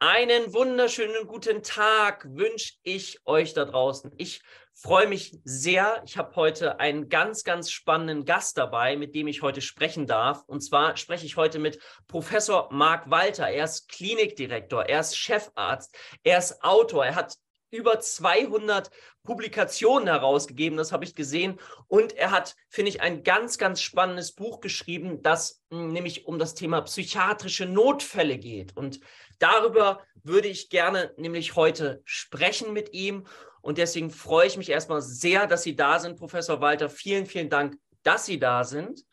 Einen wunderschönen guten Tag wünsche ich euch da draußen. Ich freue mich sehr. Ich habe heute einen ganz, ganz spannenden Gast dabei, mit dem ich heute sprechen darf. Und zwar spreche ich heute mit Professor Marc Walter. Er ist Klinikdirektor, er ist Chefarzt, er ist Autor, er hat über 200 Publikationen herausgegeben, das habe ich gesehen. Und er hat, finde ich, ein ganz, ganz spannendes Buch geschrieben, das hm, nämlich um das Thema psychiatrische Notfälle geht. Und darüber würde ich gerne nämlich heute sprechen mit ihm. Und deswegen freue ich mich erstmal sehr, dass Sie da sind, Professor Walter. Vielen, vielen Dank, dass Sie da sind.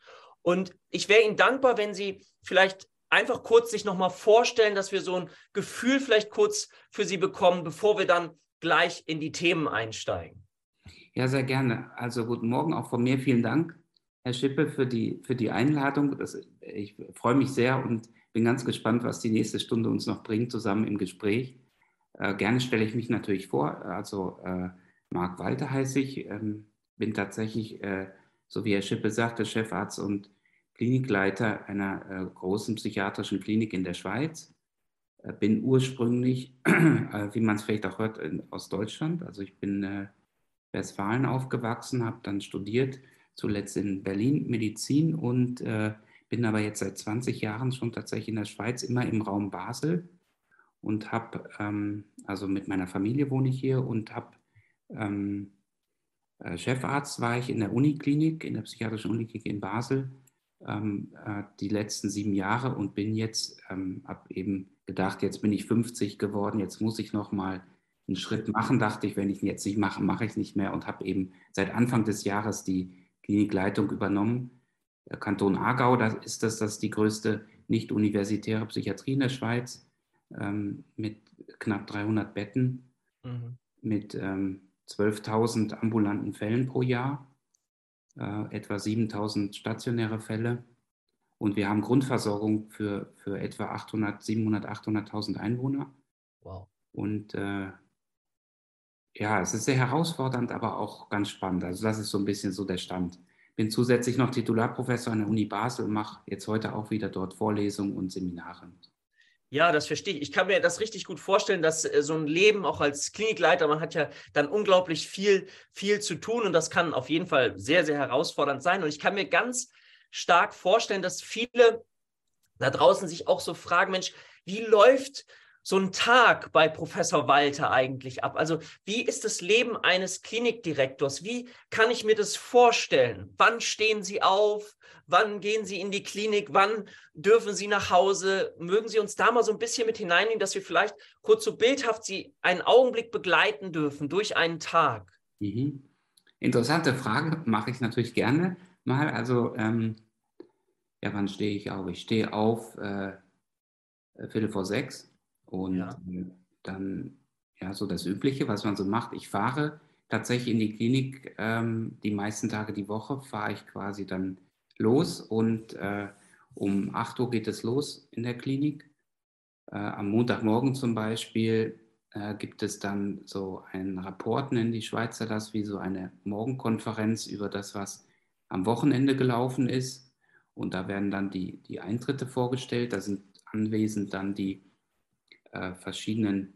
Und ich wäre Ihnen dankbar, wenn Sie vielleicht einfach kurz sich nochmal vorstellen, dass wir so ein Gefühl vielleicht kurz für Sie bekommen, bevor wir dann gleich in die Themen einsteigen. Ja, sehr gerne. Also guten Morgen auch von mir. Vielen Dank, Herr Schippe, für die, für die Einladung. Das, ich freue mich sehr und bin ganz gespannt, was die nächste Stunde uns noch bringt, zusammen im Gespräch. Äh, gerne stelle ich mich natürlich vor. Also äh, Marc Walter heiße ich, ähm, bin tatsächlich, äh, so wie Herr Schippe sagte, Chefarzt und Klinikleiter einer äh, großen psychiatrischen Klinik in der Schweiz äh, bin ursprünglich, äh, wie man es vielleicht auch hört, aus Deutschland. Also ich bin äh, Westfalen aufgewachsen, habe dann studiert, zuletzt in Berlin Medizin und bin aber jetzt seit 20 Jahren schon tatsächlich in der Schweiz, immer im Raum Basel und habe, ähm, also mit meiner Familie wohne ich hier und habe ähm, Chefarzt war ich in der Uniklinik, in der psychiatrischen Uniklinik in Basel ähm, äh, die letzten sieben Jahre und bin jetzt, ähm, habe eben gedacht, jetzt bin ich 50 geworden, jetzt muss ich noch mal einen Schritt machen, dachte ich, wenn ich ihn jetzt nicht mache, mache ich es nicht mehr und habe eben seit Anfang des Jahres die Klinikleitung übernommen. Kanton Aargau, da ist das, das die größte nicht-universitäre Psychiatrie in der Schweiz ähm, mit knapp 300 Betten, mhm. mit ähm, 12.000 ambulanten Fällen pro Jahr äh, etwa 7000 stationäre Fälle. Und wir haben Grundversorgung für, für etwa 800, 700, 800.000 Einwohner. Wow. Und äh, ja, es ist sehr herausfordernd, aber auch ganz spannend. Also das ist so ein bisschen so der Stand. Bin zusätzlich noch Titularprofessor an der Uni Basel und mache jetzt heute auch wieder dort Vorlesungen und Seminare. Ja, das verstehe ich. Ich kann mir das richtig gut vorstellen, dass äh, so ein Leben auch als Klinikleiter, man hat ja dann unglaublich viel, viel zu tun und das kann auf jeden Fall sehr, sehr herausfordernd sein. Und ich kann mir ganz stark vorstellen, dass viele da draußen sich auch so fragen, Mensch, wie läuft so ein Tag bei Professor Walter eigentlich ab? Also wie ist das Leben eines Klinikdirektors? Wie kann ich mir das vorstellen? Wann stehen Sie auf? Wann gehen Sie in die Klinik? Wann dürfen Sie nach Hause? Mögen Sie uns da mal so ein bisschen mit hineinnehmen, dass wir vielleicht kurz so bildhaft Sie einen Augenblick begleiten dürfen durch einen Tag? Mhm. Interessante Frage, mache ich natürlich gerne mal. Also ähm, ja, wann stehe ich auf? Ich stehe auf äh, Viertel vor sechs und ja. dann, ja, so das Übliche, was man so macht. Ich fahre tatsächlich in die Klinik, ähm, die meisten Tage die Woche fahre ich quasi dann los und äh, um 8 Uhr geht es los in der Klinik. Äh, am Montagmorgen zum Beispiel äh, gibt es dann so einen Rapport, nennen die Schweizer das, wie so eine Morgenkonferenz über das, was am Wochenende gelaufen ist. Und da werden dann die, die Eintritte vorgestellt. Da sind anwesend dann die äh, verschiedenen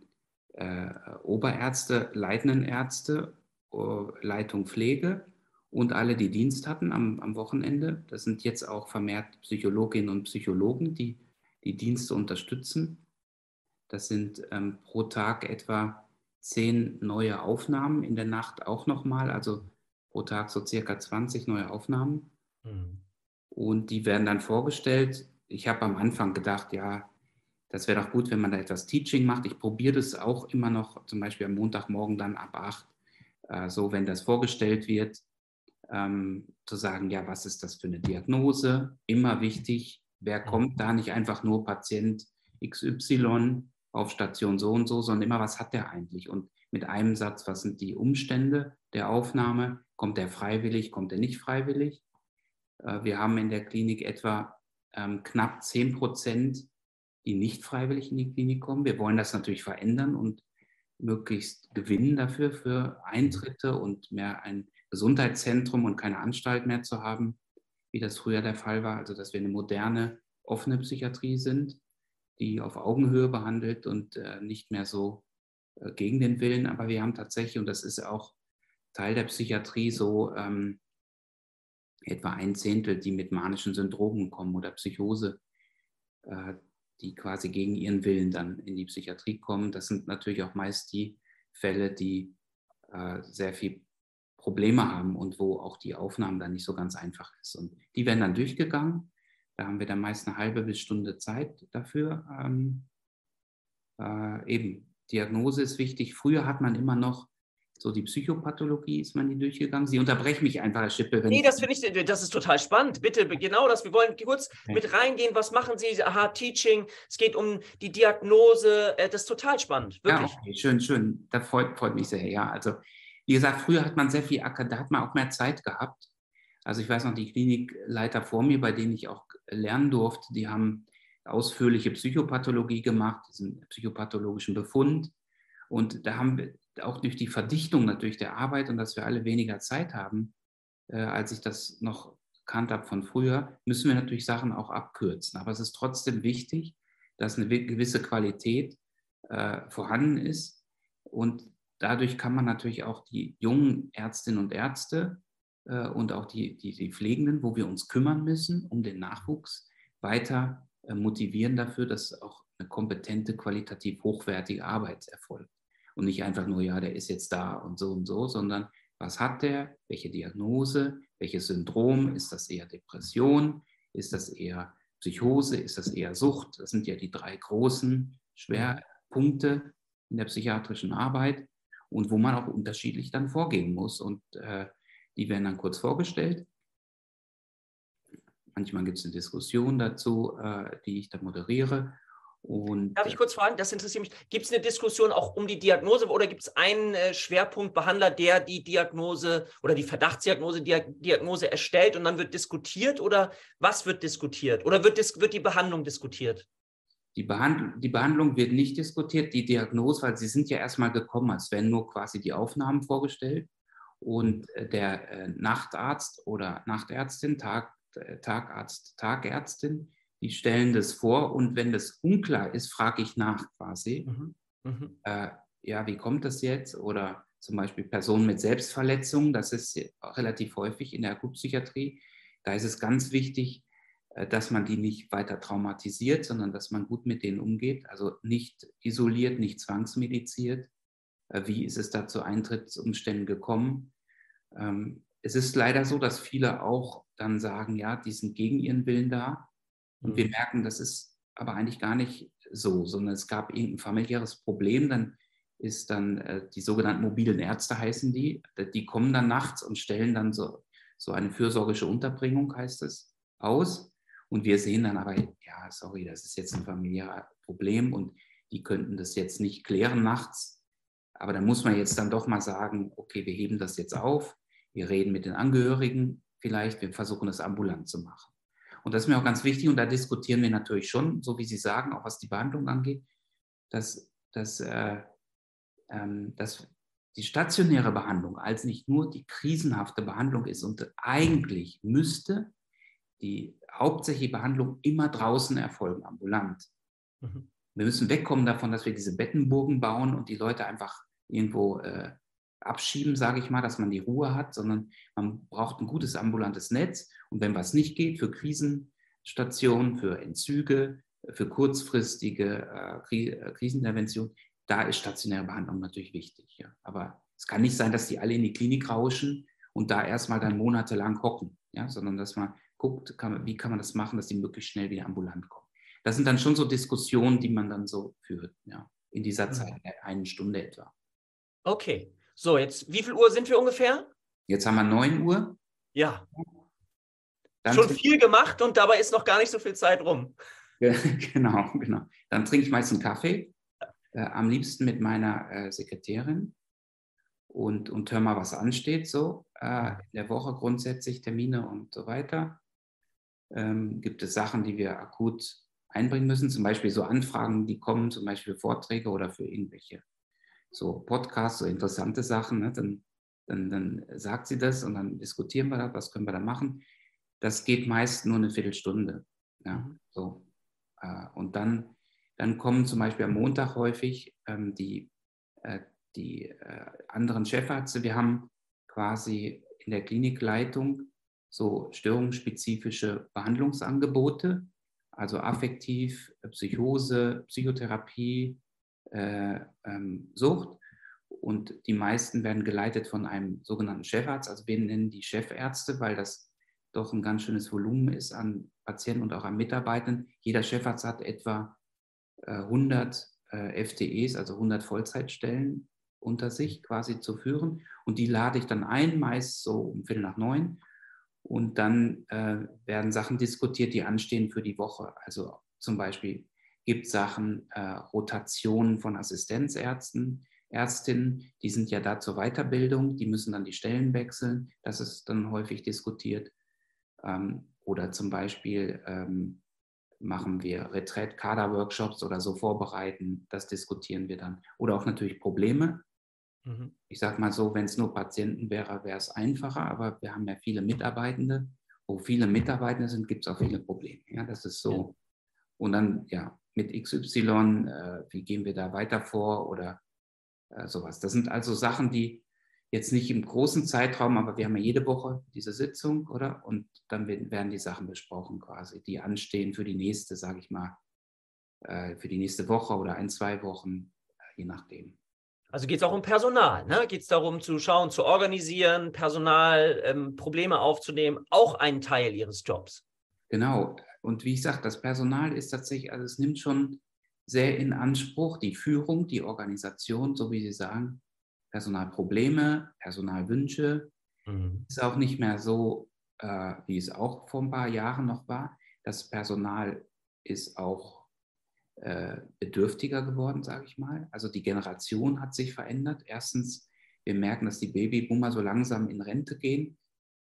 äh, Oberärzte, leitenden Ärzte, äh, Leitung Pflege und alle, die Dienst hatten am, am Wochenende. Das sind jetzt auch vermehrt Psychologinnen und Psychologen, die die Dienste unterstützen. Das sind ähm, pro Tag etwa zehn neue Aufnahmen, in der Nacht auch nochmal, also pro Tag so circa 20 neue Aufnahmen. Mhm. Und die werden dann vorgestellt. Ich habe am Anfang gedacht, ja, das wäre doch gut, wenn man da etwas Teaching macht. Ich probiere das auch immer noch, zum Beispiel am Montagmorgen dann ab 8, äh, so wenn das vorgestellt wird, ähm, zu sagen, ja, was ist das für eine Diagnose? Immer wichtig, wer kommt da nicht einfach nur Patient XY auf Station so und so, sondern immer, was hat der eigentlich? Und mit einem Satz, was sind die Umstände der Aufnahme? Kommt der freiwillig, kommt er nicht freiwillig? Äh, wir haben in der Klinik etwa ähm, knapp 10 Prozent die nicht freiwillig in die Klinik kommen. Wir wollen das natürlich verändern und möglichst gewinnen dafür, für Eintritte und mehr ein Gesundheitszentrum und keine Anstalt mehr zu haben, wie das früher der Fall war. Also, dass wir eine moderne, offene Psychiatrie sind, die auf Augenhöhe behandelt und äh, nicht mehr so äh, gegen den Willen. Aber wir haben tatsächlich, und das ist auch Teil der Psychiatrie, so ähm, etwa ein Zehntel, die mit manischen Syndromen kommen oder Psychose, äh, die quasi gegen ihren Willen dann in die Psychiatrie kommen. Das sind natürlich auch meist die Fälle, die äh, sehr viel Probleme haben und wo auch die Aufnahme dann nicht so ganz einfach ist. Und die werden dann durchgegangen. Da haben wir dann meist eine halbe bis Stunde Zeit dafür. Ähm, äh, eben, Diagnose ist wichtig. Früher hat man immer noch so die Psychopathologie, ist man die durchgegangen. Sie unterbrechen mich einfach, Herr Schippe. nee, das finde ich, das ist total spannend. Bitte, genau das. Wir wollen kurz okay. mit reingehen. Was machen Sie? Aha, Teaching. Es geht um die Diagnose. Äh, das ist total spannend. Wirklich. Ja, okay. schön, schön. Das freut, freut mich sehr. Ja, also wie gesagt, früher hat man sehr viel, da hat man auch mehr Zeit gehabt. Also ich weiß noch, die Klinikleiter vor mir, bei denen ich auch lernen durfte, die haben ausführliche Psychopathologie gemacht, diesen psychopathologischen Befund. Und da haben wir auch durch die Verdichtung natürlich der Arbeit und dass wir alle weniger Zeit haben, äh, als ich das noch kannt habe von früher, müssen wir natürlich Sachen auch abkürzen. Aber es ist trotzdem wichtig, dass eine gewisse Qualität äh, vorhanden ist. Und dadurch kann man natürlich auch die jungen Ärztinnen und Ärzte äh, und auch die, die, die, Pflegenden, wo wir uns kümmern müssen um den Nachwuchs, weiter äh, motivieren dafür, dass auch eine kompetente, qualitativ hochwertige Arbeit erfolgt. Und nicht einfach nur, ja, der ist jetzt da und so und so, sondern was hat der, welche Diagnose, welches Syndrom, ist das eher Depression, ist das eher Psychose, ist das eher Sucht? Das sind ja die drei großen Schwerpunkte in der psychiatrischen Arbeit und wo man auch unterschiedlich dann vorgehen muss. Und äh, die werden dann kurz vorgestellt. Manchmal gibt es eine Diskussion dazu, äh, die ich dann moderiere. Und, Darf ich kurz fragen, das interessiert mich, gibt es eine Diskussion auch um die Diagnose oder gibt es einen äh, Schwerpunktbehandler, der die Diagnose oder die Verdachtsdiagnose Diagnose erstellt und dann wird diskutiert oder was wird diskutiert? Oder wird, wird die Behandlung diskutiert? Die, Behand die Behandlung wird nicht diskutiert, die Diagnose, weil sie sind ja erstmal gekommen, als werden nur quasi die Aufnahmen vorgestellt. Und äh, der äh, Nachtarzt oder Nachtärztin, Tag, äh, Tagarzt, Tagärztin, die stellen das vor und wenn das unklar ist, frage ich nach quasi. Mhm. Mhm. Äh, ja, wie kommt das jetzt? Oder zum Beispiel Personen mit Selbstverletzungen, das ist relativ häufig in der Akutpsychiatrie. Da ist es ganz wichtig, äh, dass man die nicht weiter traumatisiert, sondern dass man gut mit denen umgeht, also nicht isoliert, nicht zwangsmediziert. Äh, wie ist es da zu Eintrittsumständen gekommen? Ähm, es ist leider so, dass viele auch dann sagen, ja, die sind gegen ihren Willen da. Und wir mhm. merken, das ist aber eigentlich gar nicht so, sondern es gab irgendein familiäres Problem, dann ist dann äh, die sogenannten mobilen Ärzte heißen die, die kommen dann nachts und stellen dann so, so eine fürsorgische Unterbringung, heißt es, aus. Und wir sehen dann aber, ja, sorry, das ist jetzt ein familiäres Problem und die könnten das jetzt nicht klären nachts. Aber da muss man jetzt dann doch mal sagen, okay, wir heben das jetzt auf, wir reden mit den Angehörigen vielleicht, wir versuchen das ambulant zu machen. Und das ist mir auch ganz wichtig und da diskutieren wir natürlich schon, so wie Sie sagen, auch was die Behandlung angeht, dass, dass, äh, ähm, dass die stationäre Behandlung als nicht nur die krisenhafte Behandlung ist und eigentlich müsste die hauptsächliche Behandlung immer draußen erfolgen, ambulant. Mhm. Wir müssen wegkommen davon, dass wir diese Bettenburgen bauen und die Leute einfach irgendwo äh, abschieben, sage ich mal, dass man die Ruhe hat, sondern man braucht ein gutes ambulantes Netz. Und wenn was nicht geht, für Krisenstationen, für Entzüge, für kurzfristige äh, äh Krisenintervention, da ist stationäre Behandlung natürlich wichtig. Ja. Aber es kann nicht sein, dass die alle in die Klinik rauschen und da erstmal dann monatelang hocken, ja, sondern dass man guckt, kann, wie kann man das machen, dass die möglichst schnell wieder ambulant kommen. Das sind dann schon so Diskussionen, die man dann so führt, ja, in dieser mhm. Zeit, eine Stunde etwa. Okay, so jetzt, wie viel Uhr sind wir ungefähr? Jetzt haben wir 9 Uhr. Ja. Dann schon viel gemacht und dabei ist noch gar nicht so viel Zeit rum. genau, genau. Dann trinke ich meist einen Kaffee, äh, am liebsten mit meiner äh, Sekretärin und, und höre mal, was ansteht, so äh, in der Woche grundsätzlich, Termine und so weiter ähm, gibt es Sachen, die wir akut einbringen müssen, zum Beispiel so Anfragen, die kommen, zum Beispiel für Vorträge oder für irgendwelche so Podcasts, so interessante Sachen, ne? dann, dann, dann sagt sie das und dann diskutieren wir das, was können wir da machen. Das geht meist nur eine Viertelstunde. Ja, so. Äh, und dann Dann kommen zum Beispiel am Montag häufig ähm, die, äh, die äh, anderen Chefarzte. Wir haben quasi in der Klinikleitung so störungsspezifische Behandlungsangebote, also affektiv, Psychose, Psychotherapie, äh, ähm, Sucht. Und die meisten werden geleitet von einem sogenannten Chefarzt. Also wir nennen die Chefärzte, weil das doch ein ganz schönes Volumen ist an Patienten und auch an Mitarbeitern. Jeder Chefarzt hat etwa 100 äh, FTEs, also 100 Vollzeitstellen unter sich quasi zu führen. Und die lade ich dann ein, meist so um Viertel nach neun. Und dann äh, werden Sachen diskutiert, die anstehen für die Woche. Also zum Beispiel gibt es Sachen, äh, Rotationen von Assistenzärzten, Ärztinnen, die sind ja da zur Weiterbildung, die müssen dann die Stellen wechseln. Das ist dann häufig diskutiert. Ähm, oder zum Beispiel ähm, machen wir Retreat-Kader-Workshops oder so vorbereiten. Das diskutieren wir dann. Oder auch natürlich Probleme. Mhm. Ich sage mal so, wenn es nur Patienten wäre, wäre es einfacher, aber wir haben ja viele Mitarbeitende. Wo viele Mitarbeitende sind, gibt es auch viele Probleme. Ja, das ist so. Ja. Und dann, ja, mit XY, äh, wie gehen wir da weiter vor oder äh, sowas. Das sind also Sachen, die jetzt nicht im großen Zeitraum, aber wir haben ja jede Woche diese Sitzung, oder? Und dann werden die Sachen besprochen quasi, die anstehen für die nächste, sage ich mal, äh, für die nächste Woche oder ein, zwei Wochen, äh, je nachdem. Also geht es auch um Personal, ne? Geht es darum zu schauen, zu organisieren, Personal, ähm, Probleme aufzunehmen, auch ein Teil Ihres Jobs. Genau. Und wie ich sage, das Personal ist tatsächlich, also es nimmt schon sehr in Anspruch die Führung, die Organisation, so wie Sie sagen, Personalprobleme, Personalwünsche. Mhm. Ist auch nicht mehr so, äh, wie es auch vor ein paar Jahren noch war. Das Personal ist auch äh, bedürftiger geworden, sage ich mal. Also die Generation hat sich verändert. Erstens, wir merken, dass die Babyboomer so langsam in Rente gehen.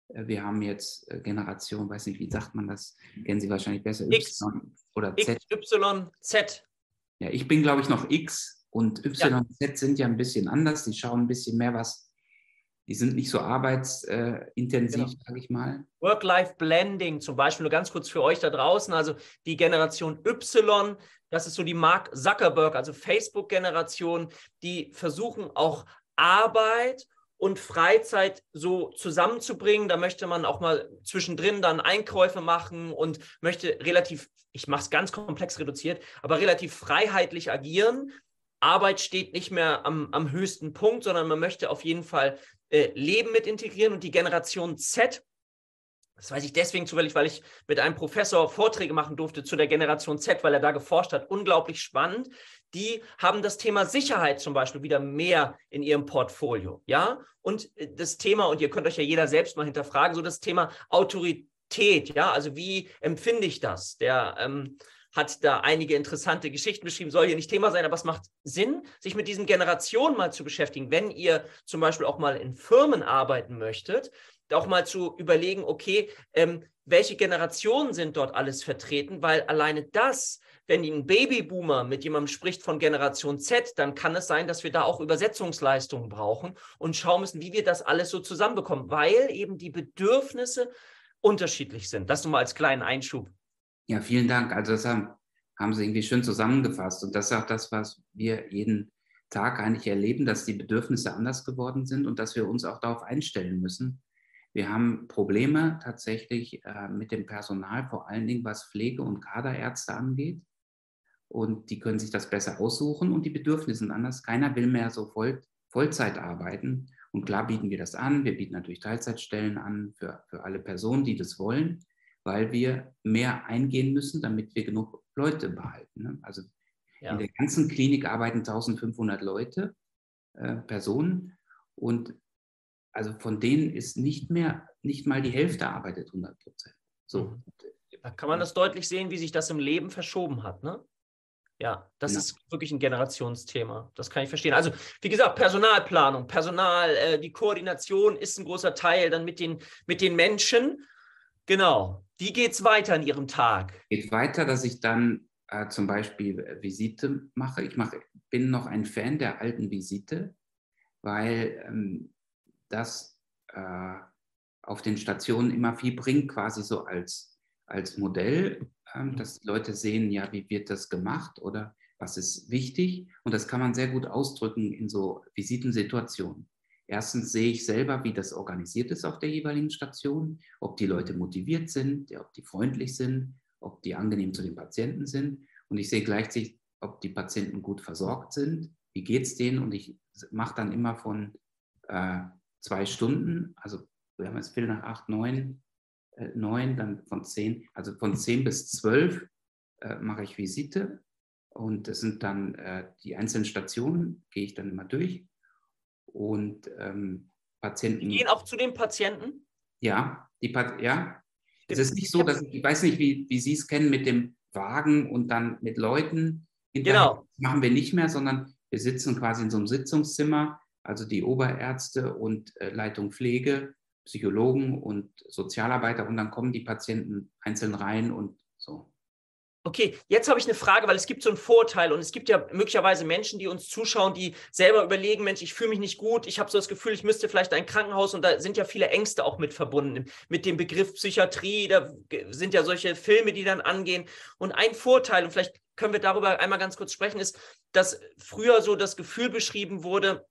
Äh, wir haben jetzt äh, Generation, weiß nicht, wie sagt man das? Kennen Sie wahrscheinlich besser. X y oder Z. X, Y, Z. Ja, ich bin, glaube ich, noch X und Y und Z sind ja ein bisschen anders. Die schauen ein bisschen mehr was, die sind nicht so arbeitsintensiv, genau. sage ich mal. Work-Life-Blending zum Beispiel, nur ganz kurz für euch da draußen. Also die Generation Y, das ist so die Mark Zuckerberg, also Facebook-Generation, die versuchen auch Arbeit und Freizeit so zusammenzubringen. Da möchte man auch mal zwischendrin dann Einkäufe machen und möchte relativ, ich mache es ganz komplex reduziert, aber relativ freiheitlich agieren. Arbeit steht nicht mehr am, am höchsten Punkt, sondern man möchte auf jeden Fall äh, Leben mit integrieren. Und die Generation Z, das weiß ich deswegen zufällig, weil ich mit einem Professor Vorträge machen durfte zu der Generation Z, weil er da geforscht hat. Unglaublich spannend. Die haben das Thema Sicherheit zum Beispiel wieder mehr in ihrem Portfolio. Ja, und äh, das Thema, und ihr könnt euch ja jeder selbst mal hinterfragen, so das Thema Autorität. Ja, also wie empfinde ich das? Der, ähm, hat da einige interessante Geschichten beschrieben, soll hier nicht Thema sein, aber es macht Sinn, sich mit diesen Generationen mal zu beschäftigen. Wenn ihr zum Beispiel auch mal in Firmen arbeiten möchtet, auch mal zu überlegen, okay, ähm, welche Generationen sind dort alles vertreten, weil alleine das, wenn ein Babyboomer mit jemandem spricht von Generation Z, dann kann es sein, dass wir da auch Übersetzungsleistungen brauchen und schauen müssen, wie wir das alles so zusammenbekommen, weil eben die Bedürfnisse unterschiedlich sind. Das nur mal als kleinen Einschub. Ja, vielen Dank. Also das haben, haben Sie irgendwie schön zusammengefasst. Und das ist auch das, was wir jeden Tag eigentlich erleben, dass die Bedürfnisse anders geworden sind und dass wir uns auch darauf einstellen müssen, wir haben Probleme tatsächlich äh, mit dem Personal, vor allen Dingen was Pflege- und Kaderärzte angeht. Und die können sich das besser aussuchen und die Bedürfnisse sind anders. Keiner will mehr so voll, Vollzeit arbeiten. Und klar bieten wir das an. Wir bieten natürlich Teilzeitstellen an für, für alle Personen, die das wollen, weil wir mehr eingehen müssen, damit wir genug Leute behalten. Ne? Also ja. in der ganzen Klinik arbeiten 1500 Leute, äh, Personen. Und also von denen ist nicht mehr, nicht mal die Hälfte arbeitet 100 Prozent. So. Mhm. Da kann man das deutlich sehen, wie sich das im Leben verschoben hat, ne? Ja, das ja. ist wirklich ein Generationsthema. Das kann ich verstehen. Also, wie gesagt, Personalplanung, Personal, äh, die Koordination ist ein großer Teil dann mit den, mit den Menschen. Genau. Wie geht es weiter in Ihrem Tag? Geht weiter, dass ich dann äh, zum Beispiel Visite mache. Ich mache, bin noch ein Fan der alten Visite, weil ähm, das äh, auf den Stationen immer viel bringt, quasi so als, als Modell, ähm, mhm. dass Leute sehen, ja, wie wird das gemacht oder was ist wichtig und das kann man sehr gut ausdrücken in so Visitensituationen. Erstens sehe ich selber, wie das organisiert ist auf der jeweiligen Station, ob die Leute motiviert sind, ob die freundlich sind, ob die angenehm zu den Patienten sind. Und ich sehe gleichzeitig, ob die Patienten gut versorgt sind, wie geht es denen. Und ich mache dann immer von äh, zwei Stunden, also wir haben jetzt Viertel nach acht, neun, äh, neun, dann von zehn, also von zehn bis zwölf äh, mache ich Visite. Und das sind dann äh, die einzelnen Stationen, gehe ich dann immer durch. Und ähm, Patienten. Die gehen auch zu den Patienten? Ja, die ja. Es ist nicht so, dass ich, ich weiß nicht, wie, wie Sie es kennen mit dem Wagen und dann mit Leuten. Genau. Das machen wir nicht mehr, sondern wir sitzen quasi in so einem Sitzungszimmer, also die Oberärzte und äh, Leitung Pflege, Psychologen und Sozialarbeiter und dann kommen die Patienten einzeln rein und so. Okay, jetzt habe ich eine Frage, weil es gibt so einen Vorteil und es gibt ja möglicherweise Menschen, die uns zuschauen, die selber überlegen, Mensch, ich fühle mich nicht gut, ich habe so das Gefühl, ich müsste vielleicht ein Krankenhaus und da sind ja viele Ängste auch mit verbunden. Mit dem Begriff Psychiatrie, da sind ja solche Filme, die dann angehen. Und ein Vorteil, und vielleicht können wir darüber einmal ganz kurz sprechen, ist, dass früher so das Gefühl beschrieben wurde,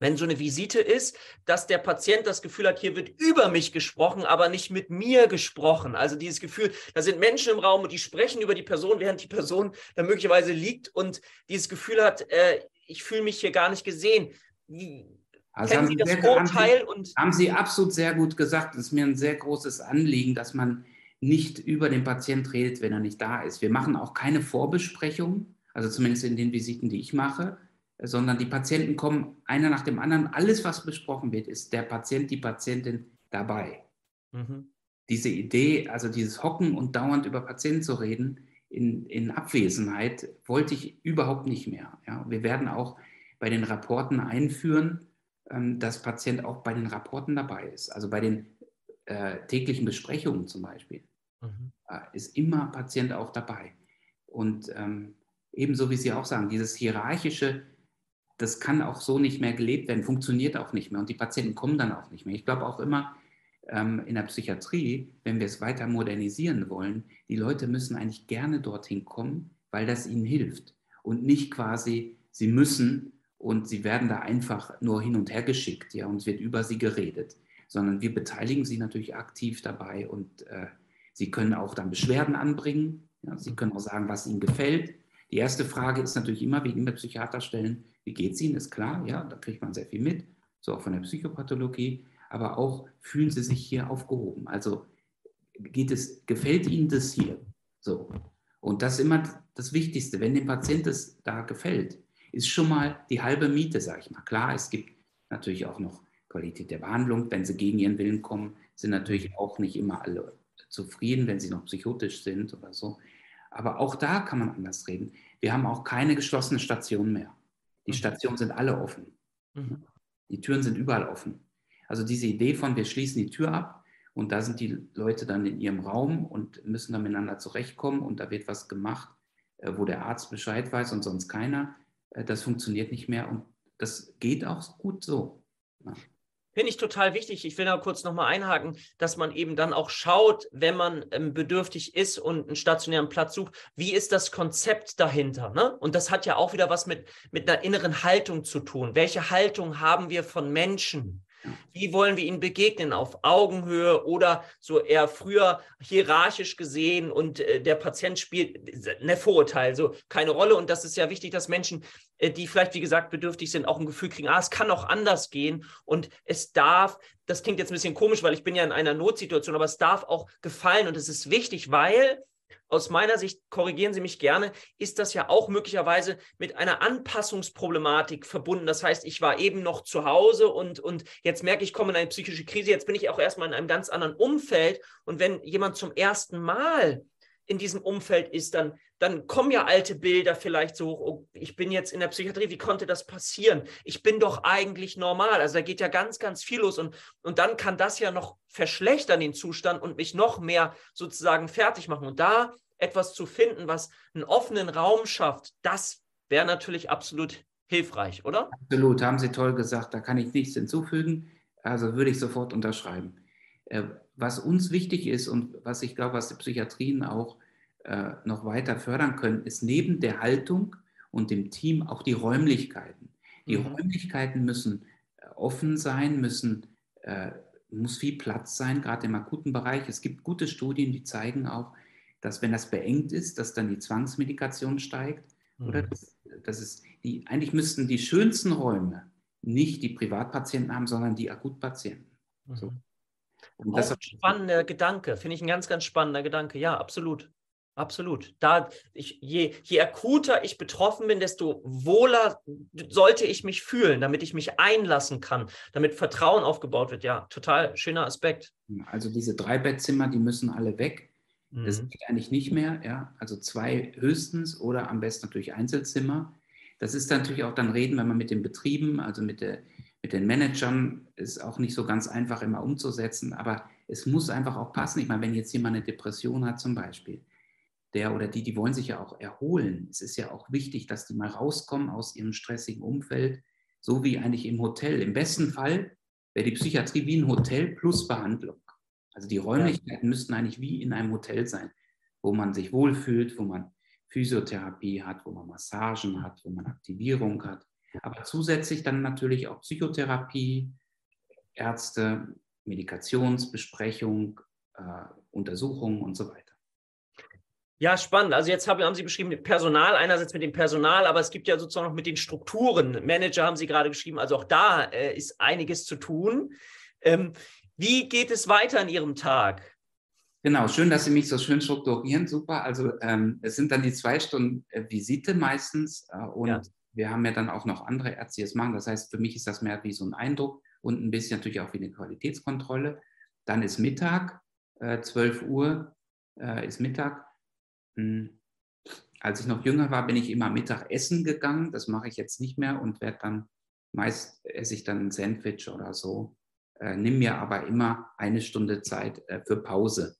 wenn so eine Visite ist, dass der Patient das Gefühl hat, hier wird über mich gesprochen, aber nicht mit mir gesprochen. Also dieses Gefühl, da sind Menschen im Raum und die sprechen über die Person, während die Person da möglicherweise liegt und dieses Gefühl hat, äh, ich fühle mich hier gar nicht gesehen. Wie, also kennen Sie das sehr, Vorteil? Haben Sie, haben Sie absolut sehr gut gesagt. Es ist mir ein sehr großes Anliegen, dass man nicht über den Patient redet, wenn er nicht da ist. Wir machen auch keine Vorbesprechung, also zumindest in den Visiten, die ich mache sondern die Patienten kommen einer nach dem anderen. Alles, was besprochen wird, ist der Patient, die Patientin dabei. Mhm. Diese Idee, also dieses Hocken und dauernd über Patienten zu reden, in, in Abwesenheit, wollte ich überhaupt nicht mehr. Ja, wir werden auch bei den Rapporten einführen, ähm, dass Patient auch bei den Rapporten dabei ist. Also bei den äh, täglichen Besprechungen zum Beispiel mhm. äh, ist immer Patient auch dabei. Und ähm, ebenso wie Sie auch sagen, dieses hierarchische, das kann auch so nicht mehr gelebt werden, funktioniert auch nicht mehr und die Patienten kommen dann auch nicht mehr. Ich glaube auch immer ähm, in der Psychiatrie, wenn wir es weiter modernisieren wollen, die Leute müssen eigentlich gerne dorthin kommen, weil das ihnen hilft und nicht quasi, sie müssen und sie werden da einfach nur hin und her geschickt, ja, und es wird über sie geredet, sondern wir beteiligen sie natürlich aktiv dabei und äh, sie können auch dann Beschwerden anbringen, ja, sie können auch sagen, was ihnen gefällt. Die erste Frage ist natürlich immer, wie immer Psychiater stellen, wie geht es Ihnen? Ist klar, ja, da kriegt man sehr viel mit, so auch von der Psychopathologie, aber auch fühlen Sie sich hier aufgehoben. Also geht es, gefällt Ihnen das hier? So. Und das ist immer das Wichtigste. Wenn dem Patienten das da gefällt, ist schon mal die halbe Miete, sage ich mal. Klar, es gibt natürlich auch noch Qualität der Behandlung. Wenn sie gegen ihren Willen kommen, sind natürlich auch nicht immer alle zufrieden, wenn sie noch psychotisch sind oder so. Aber auch da kann man anders reden. Wir haben auch keine geschlossene Station mehr. Die mhm. Stationen sind alle offen. Mhm. Die Türen sind überall offen. Also diese Idee von, wir schließen die Tür ab und da sind die Leute dann in ihrem Raum und müssen dann miteinander zurechtkommen und da wird was gemacht, äh, wo der Arzt Bescheid weiß und sonst keiner, äh, das funktioniert nicht mehr und das geht auch gut so. Finde ich total wichtig. Ich will da kurz nochmal einhaken, dass man eben dann auch schaut, wenn man ähm, bedürftig ist und einen stationären Platz sucht, wie ist das Konzept dahinter? Ne? Und das hat ja auch wieder was mit, mit einer inneren Haltung zu tun. Welche Haltung haben wir von Menschen? Wie wollen wir ihnen begegnen? Auf Augenhöhe oder so eher früher hierarchisch gesehen und äh, der Patient spielt ein ne, Vorurteil, so keine Rolle. Und das ist ja wichtig, dass Menschen, äh, die vielleicht, wie gesagt, bedürftig sind, auch ein Gefühl kriegen, ah, es kann auch anders gehen und es darf, das klingt jetzt ein bisschen komisch, weil ich bin ja in einer Notsituation, aber es darf auch gefallen und es ist wichtig, weil aus meiner Sicht, korrigieren Sie mich gerne, ist das ja auch möglicherweise mit einer Anpassungsproblematik verbunden. Das heißt, ich war eben noch zu Hause und, und jetzt merke ich, ich komme in eine psychische Krise, jetzt bin ich auch erstmal in einem ganz anderen Umfeld. Und wenn jemand zum ersten Mal in diesem Umfeld ist, dann, dann kommen ja alte Bilder vielleicht so, oh, ich bin jetzt in der Psychiatrie, wie konnte das passieren? Ich bin doch eigentlich normal. Also da geht ja ganz, ganz viel los und, und dann kann das ja noch verschlechtern den Zustand und mich noch mehr sozusagen fertig machen. Und da etwas zu finden, was einen offenen Raum schafft, das wäre natürlich absolut hilfreich, oder? Absolut, haben Sie toll gesagt, da kann ich nichts hinzufügen. Also würde ich sofort unterschreiben. Äh, was uns wichtig ist und was ich glaube, was die Psychiatrien auch äh, noch weiter fördern können, ist neben der Haltung und dem Team auch die Räumlichkeiten. Die mhm. Räumlichkeiten müssen äh, offen sein, müssen, äh, muss viel Platz sein, gerade im akuten Bereich. Es gibt gute Studien, die zeigen auch, dass wenn das beengt ist, dass dann die Zwangsmedikation steigt. Mhm. Oder das, das ist die, eigentlich müssten die schönsten Räume nicht die Privatpatienten haben, sondern die Akutpatienten. Mhm. So. Und das ist ein spannender Gedanke, finde ich ein ganz, ganz spannender Gedanke. Ja, absolut. Absolut. Da ich, je, je akuter ich betroffen bin, desto wohler sollte ich mich fühlen, damit ich mich einlassen kann, damit Vertrauen aufgebaut wird. Ja, total schöner Aspekt. Also diese Dreibettzimmer, die müssen alle weg. Mhm. Das geht eigentlich nicht mehr. Ja, also zwei höchstens oder am besten natürlich Einzelzimmer. Das ist natürlich auch dann reden, wenn man mit den Betrieben, also mit, der, mit den Managern, ist auch nicht so ganz einfach immer umzusetzen. Aber es muss einfach auch passen. Ich meine, wenn jetzt jemand eine Depression hat zum Beispiel der oder die, die wollen sich ja auch erholen. Es ist ja auch wichtig, dass die mal rauskommen aus ihrem stressigen Umfeld, so wie eigentlich im Hotel. Im besten Fall wäre die Psychiatrie wie ein Hotel plus Behandlung. Also die Räumlichkeiten müssten eigentlich wie in einem Hotel sein, wo man sich wohlfühlt, wo man Physiotherapie hat, wo man Massagen hat, wo man Aktivierung hat. Aber zusätzlich dann natürlich auch Psychotherapie, Ärzte, Medikationsbesprechung, äh, Untersuchungen und so weiter. Ja, spannend. Also jetzt haben, haben Sie beschrieben, Personal, einerseits mit dem Personal, aber es gibt ja sozusagen noch mit den Strukturen. Manager haben Sie gerade geschrieben, also auch da äh, ist einiges zu tun. Ähm, wie geht es weiter in Ihrem Tag? Genau, schön, dass Sie mich so schön strukturieren. Super. Also ähm, es sind dann die zwei Stunden äh, Visite meistens äh, und ja. Wir haben ja dann auch noch andere Ärzte, die es machen. Das heißt, für mich ist das mehr wie so ein Eindruck und ein bisschen natürlich auch wie eine Qualitätskontrolle. Dann ist Mittag, äh, 12 Uhr äh, ist Mittag hm. Als ich noch jünger war, bin ich immer Mittag essen gegangen. Das mache ich jetzt nicht mehr und werde dann meist esse ich dann ein Sandwich oder so. Äh, nimm mir aber immer eine Stunde Zeit äh, für Pause.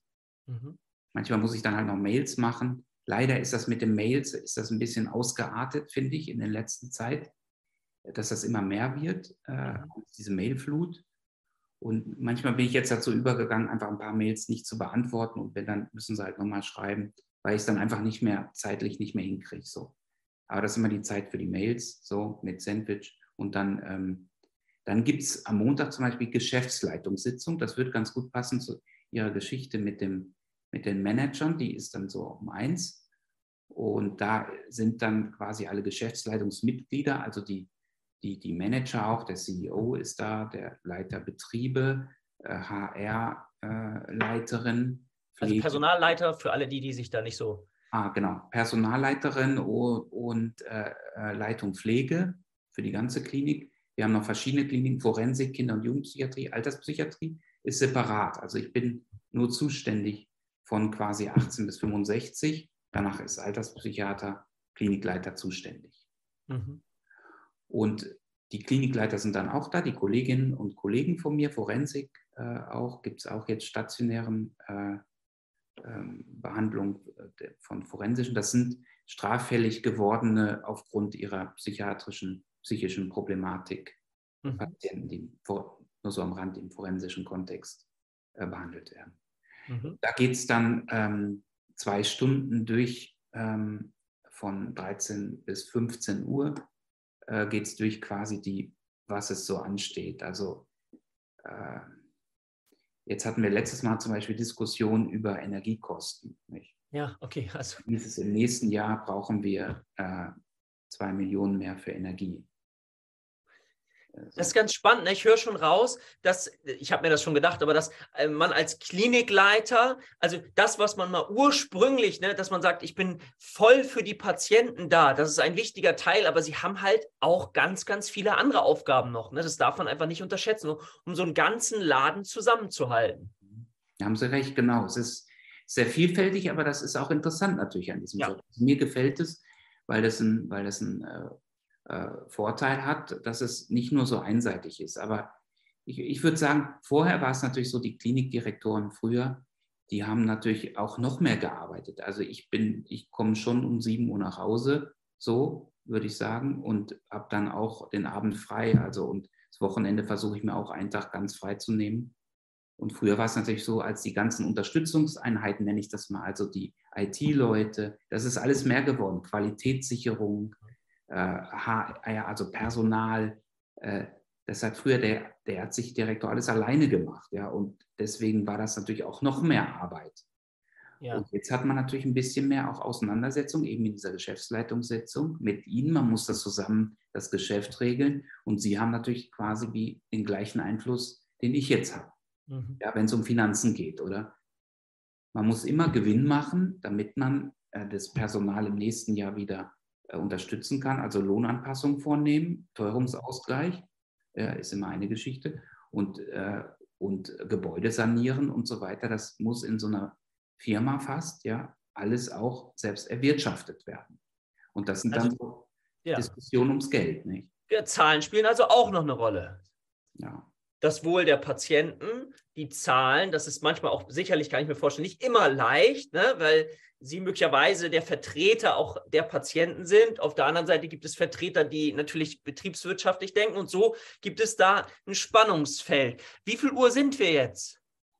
Mhm. Manchmal muss ich dann halt noch Mails machen. Leider ist das mit den Mails ist das ein bisschen ausgeartet, finde ich, in der letzten Zeit, dass das immer mehr wird, äh, mhm. diese Mailflut. Und manchmal bin ich jetzt dazu übergegangen, einfach ein paar Mails nicht zu beantworten und wenn dann müssen sie halt nochmal schreiben, weil ich es dann einfach nicht mehr zeitlich nicht mehr hinkriege. So. Aber das ist immer die Zeit für die Mails, so mit Sandwich. Und dann, ähm, dann gibt es am Montag zum Beispiel Geschäftsleitungssitzung. Das wird ganz gut passen zu Ihrer Geschichte mit, dem, mit den Managern. Die ist dann so um eins. Und da sind dann quasi alle Geschäftsleitungsmitglieder, also die, die, die Manager auch, der CEO ist da, der Leiter Betriebe, äh, HR-Leiterin, also Personalleiter für alle die, die sich da nicht so. Ah, genau. Personalleiterin und äh, äh, Leitung Pflege für die ganze Klinik. Wir haben noch verschiedene Kliniken, Forensik, Kinder- und Jugendpsychiatrie, Alterspsychiatrie ist separat. Also ich bin nur zuständig von quasi 18 bis 65. Danach ist Alterspsychiater, Klinikleiter zuständig. Mhm. Und die Klinikleiter sind dann auch da, die Kolleginnen und Kollegen von mir, Forensik äh, auch, gibt es auch jetzt stationären äh, ähm, Behandlung äh, von forensischen. Das sind straffällig gewordene aufgrund ihrer psychiatrischen, psychischen Problematik mhm. Patienten, die nur so am Rand im forensischen Kontext äh, behandelt werden. Mhm. Da geht es dann ähm, zwei Stunden durch ähm, von 13 bis 15 Uhr äh, geht es durch quasi die, was es so ansteht. Also äh, Jetzt hatten wir letztes Mal zum Beispiel Diskussionen über Energiekosten. Nicht? Ja, okay. Also. Im nächsten Jahr brauchen wir äh, zwei Millionen mehr für Energie. Das ist ganz spannend. Ne? Ich höre schon raus, dass, ich habe mir das schon gedacht, aber dass äh, man als Klinikleiter, also das, was man mal ursprünglich, ne, dass man sagt, ich bin voll für die Patienten da, das ist ein wichtiger Teil, aber sie haben halt auch ganz, ganz viele andere Aufgaben noch. Ne? Das darf man einfach nicht unterschätzen, um so einen ganzen Laden zusammenzuhalten. Da haben Sie recht, genau. Es ist sehr vielfältig, aber das ist auch interessant natürlich an diesem ja. Job. Mir gefällt es, weil das ein, weil das ein äh, Vorteil hat, dass es nicht nur so einseitig ist. Aber ich, ich würde sagen, vorher war es natürlich so, die Klinikdirektoren früher, die haben natürlich auch noch mehr gearbeitet. Also ich bin, ich komme schon um 7 Uhr nach Hause, so würde ich sagen, und habe dann auch den Abend frei. Also und das Wochenende versuche ich mir auch einen Tag ganz frei zu nehmen. Und früher war es natürlich so, als die ganzen Unterstützungseinheiten, nenne ich das mal, also die IT-Leute, das ist alles mehr geworden. Qualitätssicherung, äh, also Personal. Äh, das hat früher der, der Ärztliche alles alleine gemacht. Ja, und deswegen war das natürlich auch noch mehr Arbeit. Ja. Und jetzt hat man natürlich ein bisschen mehr auch Auseinandersetzung, eben in dieser Geschäftsleitungssitzung mit Ihnen. Man muss das zusammen, das Geschäft regeln. Und Sie haben natürlich quasi wie den gleichen Einfluss, den ich jetzt habe. Mhm. Ja, wenn es um Finanzen geht, oder? Man muss immer Gewinn machen, damit man äh, das Personal im nächsten Jahr wieder unterstützen kann. Also Lohnanpassung vornehmen, Teuerungsausgleich äh, ist immer eine Geschichte. Und, äh, und Gebäude sanieren und so weiter. Das muss in so einer Firma fast, ja, alles auch selbst erwirtschaftet werden. Und das sind also, dann so ja. Diskussionen ums Geld, nicht? Ja, Zahlen spielen also auch noch eine Rolle. Ja. Das Wohl der Patienten, die Zahlen, das ist manchmal auch sicherlich, kann ich mir vorstellen, nicht immer leicht, ne? weil sie möglicherweise der Vertreter auch der Patienten sind. Auf der anderen Seite gibt es Vertreter, die natürlich betriebswirtschaftlich denken und so gibt es da ein Spannungsfeld. Wie viel Uhr sind wir jetzt?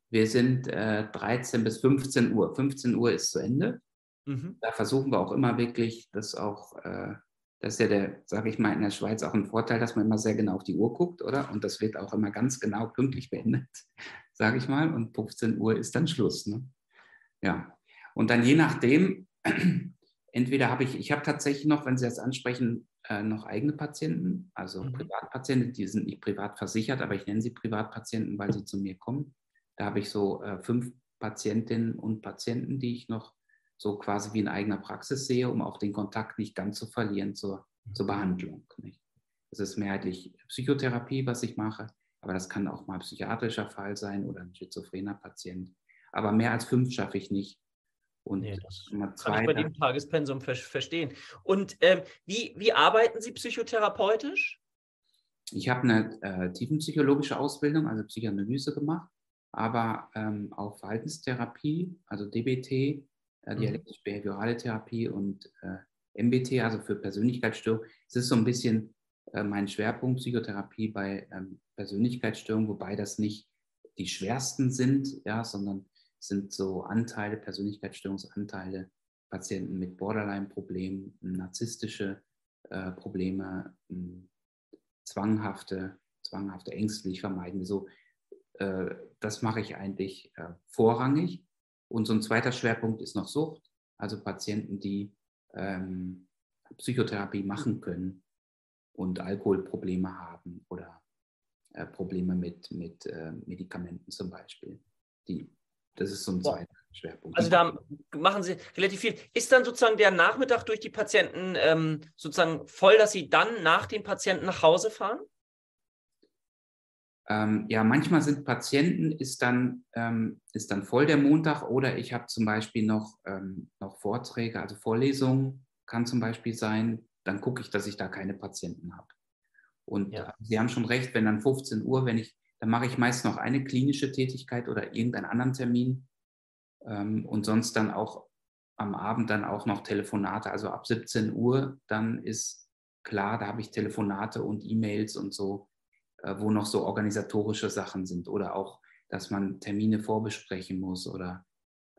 Wir sind äh, 13 bis 15 Uhr. 15 Uhr ist zu Ende. Mhm. Da versuchen wir auch immer wirklich, das auch, äh, das ist ja der, sage ich mal, in der Schweiz auch ein Vorteil, dass man immer sehr genau auf die Uhr guckt, oder? Und das wird auch immer ganz genau pünktlich beendet, sage ich mal. Und 15 Uhr ist dann Schluss. Ne? Ja. Und dann je nachdem, entweder habe ich, ich habe tatsächlich noch, wenn Sie das ansprechen, äh, noch eigene Patienten, also mhm. Privatpatienten, die sind nicht privat versichert, aber ich nenne sie Privatpatienten, weil sie zu mir kommen. Da habe ich so äh, fünf Patientinnen und Patienten, die ich noch so quasi wie in eigener Praxis sehe, um auch den Kontakt nicht ganz zu verlieren zur, zur Behandlung. Nicht? Das ist mehrheitlich Psychotherapie, was ich mache, aber das kann auch mal ein psychiatrischer Fall sein oder ein schizophrener Patient. Aber mehr als fünf schaffe ich nicht. Und nee, das zwei, kann ich bei dem Tagespensum ver verstehen. Und ähm, wie, wie arbeiten Sie psychotherapeutisch? Ich habe eine äh, tiefenpsychologische Ausbildung, also Psychoanalyse gemacht aber ähm, auch Verhaltenstherapie, also DBT, äh, mhm. dialektisch-behaviorale Therapie und äh, MBT, also für Persönlichkeitsstörungen. Es ist so ein bisschen äh, mein Schwerpunkt Psychotherapie bei ähm, Persönlichkeitsstörungen, wobei das nicht die schwersten sind, ja, sondern sind so Anteile, Persönlichkeitsstörungsanteile, Patienten mit Borderline-Problemen, narzisstische äh, Probleme, zwanghafte, zwanghafte, ängstlich vermeidende, so äh, das mache ich eigentlich äh, vorrangig. Und so ein zweiter Schwerpunkt ist noch Sucht, also Patienten, die ähm, Psychotherapie machen können und Alkoholprobleme haben oder äh, Probleme mit, mit äh, Medikamenten zum Beispiel. Die, das ist so ein zweiter Schwerpunkt. Also da machen Sie relativ viel. Ist dann sozusagen der Nachmittag durch die Patienten ähm, sozusagen voll, dass Sie dann nach den Patienten nach Hause fahren? Ähm, ja, manchmal sind Patienten, ist dann, ähm, ist dann voll der Montag oder ich habe zum Beispiel noch, ähm, noch Vorträge, also Vorlesungen kann zum Beispiel sein, dann gucke ich, dass ich da keine Patienten habe. Und ja. Sie haben schon recht, wenn dann 15 Uhr, wenn ich, dann mache ich meist noch eine klinische Tätigkeit oder irgendeinen anderen Termin ähm, und sonst dann auch am Abend dann auch noch Telefonate. Also ab 17 Uhr, dann ist klar, da habe ich Telefonate und E-Mails und so äh, wo noch so organisatorische Sachen sind oder auch, dass man Termine vorbesprechen muss oder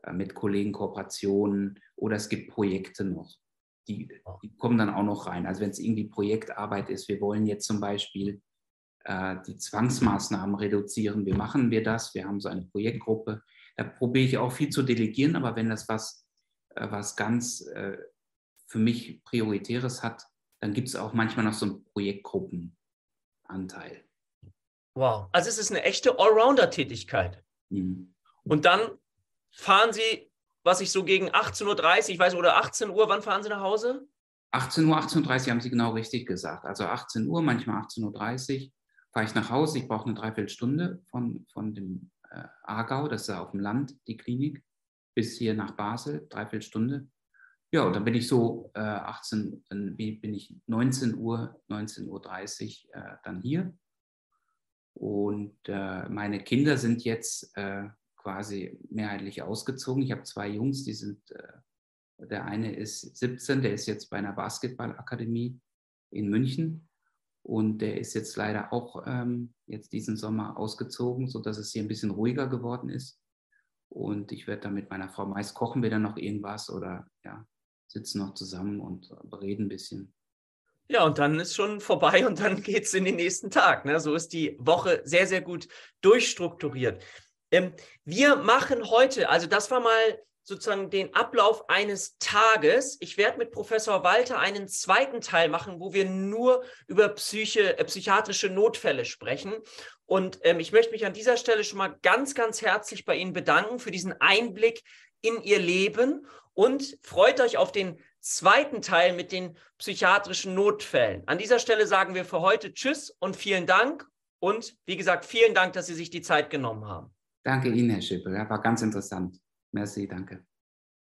äh, mit Kollegen Kooperationen oder es gibt Projekte noch. Die, die kommen dann auch noch rein. Also wenn es irgendwie Projektarbeit ist, wir wollen jetzt zum Beispiel äh, die Zwangsmaßnahmen reduzieren, wie machen wir das? Wir haben so eine Projektgruppe. Da probiere ich auch viel zu delegieren, aber wenn das was, äh, was ganz äh, für mich Prioritäres hat, dann gibt es auch manchmal noch so einen Projektgruppenanteil. Wow. Also es ist eine echte Allrounder-Tätigkeit. Mhm. Und dann fahren Sie, was ich so gegen 18.30 Uhr, ich weiß, oder 18 Uhr, wann fahren Sie nach Hause? 18 Uhr, 18.30 Uhr haben Sie genau richtig gesagt. Also 18 Uhr, manchmal 18.30 Uhr fahre ich nach Hause. Ich brauche eine Dreiviertelstunde von, von dem äh, Aargau, das ist ja auf dem Land, die Klinik, bis hier nach Basel, Dreiviertelstunde. Ja, und dann bin ich so äh, 18, dann bin ich 19 Uhr, 19.30 Uhr äh, dann hier und äh, meine Kinder sind jetzt äh, quasi mehrheitlich ausgezogen. Ich habe zwei Jungs, die sind, äh, der eine ist 17, der ist jetzt bei einer Basketballakademie in München. Und der ist jetzt leider auch ähm, jetzt diesen Sommer ausgezogen, sodass es hier ein bisschen ruhiger geworden ist. Und ich werde dann mit meiner Frau meist kochen wir dann noch irgendwas oder ja, sitzen noch zusammen und reden ein bisschen. Ja, und dann ist schon vorbei und dann geht es in den nächsten Tag. Ne? So ist die Woche sehr, sehr gut durchstrukturiert. Ähm, wir machen heute, also das war mal sozusagen den Ablauf eines Tages. Ich werde mit Professor Walter einen zweiten Teil machen, wo wir nur über Psyche, äh, psychiatrische Notfälle sprechen. Und ähm, ich möchte mich an dieser Stelle schon mal ganz, ganz herzlich bei Ihnen bedanken für diesen Einblick in Ihr Leben und freut euch auf den zweiten Teil mit den psychiatrischen Notfällen. An dieser Stelle sagen wir für heute Tschüss und vielen Dank. Und wie gesagt, vielen Dank, dass Sie sich die Zeit genommen haben. Danke Ihnen, Herr Schippel. War ganz interessant. Merci, danke.